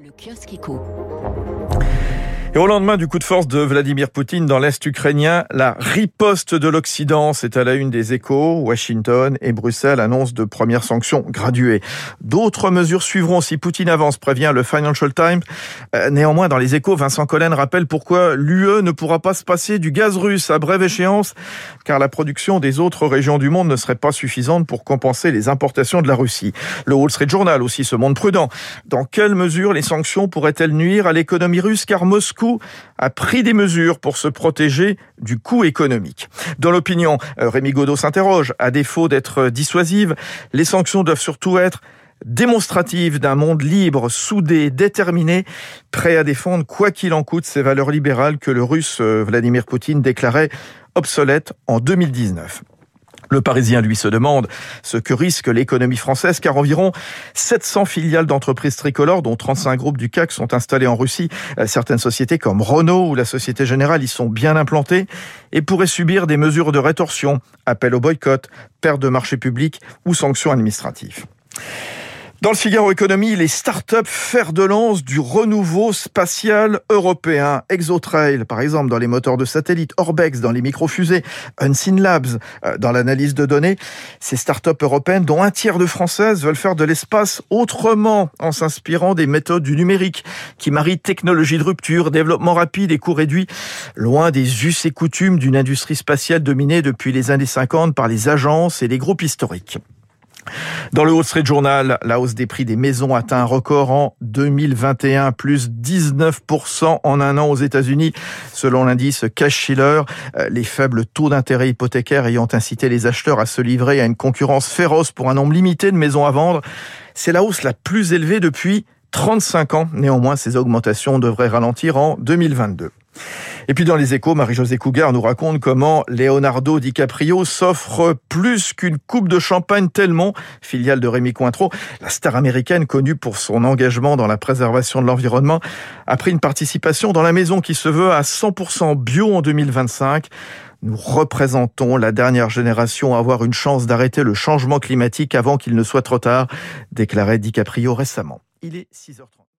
Le kiosque éco. Et au lendemain du coup de force de Vladimir Poutine dans l'Est ukrainien, la riposte de l'Occident, c'est à la une des échos. Washington et Bruxelles annoncent de premières sanctions graduées. D'autres mesures suivront si Poutine avance, prévient le Financial Times. Euh, néanmoins, dans les échos, Vincent Collen rappelle pourquoi l'UE ne pourra pas se passer du gaz russe à brève échéance, car la production des autres régions du monde ne serait pas suffisante pour compenser les importations de la Russie. Le Wall Street Journal aussi se montre prudent. Dans quelle mesure les sanctions pourraient-elles nuire à l'économie russe, car Moscou a pris des mesures pour se protéger du coût économique? Dans l'opinion, euh, Rémi Godot s'interroge, à défaut d'être dissuasives, les sanctions doivent surtout être démonstratives d'un monde libre, soudé, déterminé, prêt à défendre quoi qu'il en coûte ces valeurs libérales que le russe euh, Vladimir Poutine déclarait obsolètes en 2019. Le Parisien, lui, se demande ce que risque l'économie française, car environ 700 filiales d'entreprises tricolores, dont 35 groupes du CAC, sont installées en Russie. Euh, certaines sociétés comme Renault ou la Société Générale y sont bien implantées et pourraient subir des mesures de rétorsion, appel au boycott, perte de marché public ou sanctions administratives. Dans le Figaro Économie, les startups fer de lance du renouveau spatial européen. Exotrail, par exemple, dans les moteurs de satellite, Orbex dans les microfusées, Unseen Labs euh, dans l'analyse de données. Ces startups européennes, dont un tiers de françaises, veulent faire de l'espace autrement, en s'inspirant des méthodes du numérique, qui marient technologie de rupture, développement rapide et coûts réduits, loin des us et coutumes d'une industrie spatiale dominée depuis les années 50 par les agences et les groupes historiques. Dans le Wall Street Journal, la hausse des prix des maisons atteint un record en 2021, plus 19% en un an aux États-Unis, selon l'indice Cash-Shiller. Euh, les faibles taux d'intérêt hypothécaires ayant incité les acheteurs à se livrer à une concurrence féroce pour un nombre limité de maisons à vendre, c'est la hausse la plus élevée depuis 35 ans. Néanmoins, ces augmentations devraient ralentir en 2022. Et puis dans les échos, Marie-Josée Cougar nous raconte comment Leonardo DiCaprio s'offre plus qu'une coupe de champagne tellement, filiale de Rémi Cointreau, la star américaine connue pour son engagement dans la préservation de l'environnement, a pris une participation dans la maison qui se veut à 100% bio en 2025. Nous représentons la dernière génération à avoir une chance d'arrêter le changement climatique avant qu'il ne soit trop tard, déclarait DiCaprio récemment. Il est 6h30.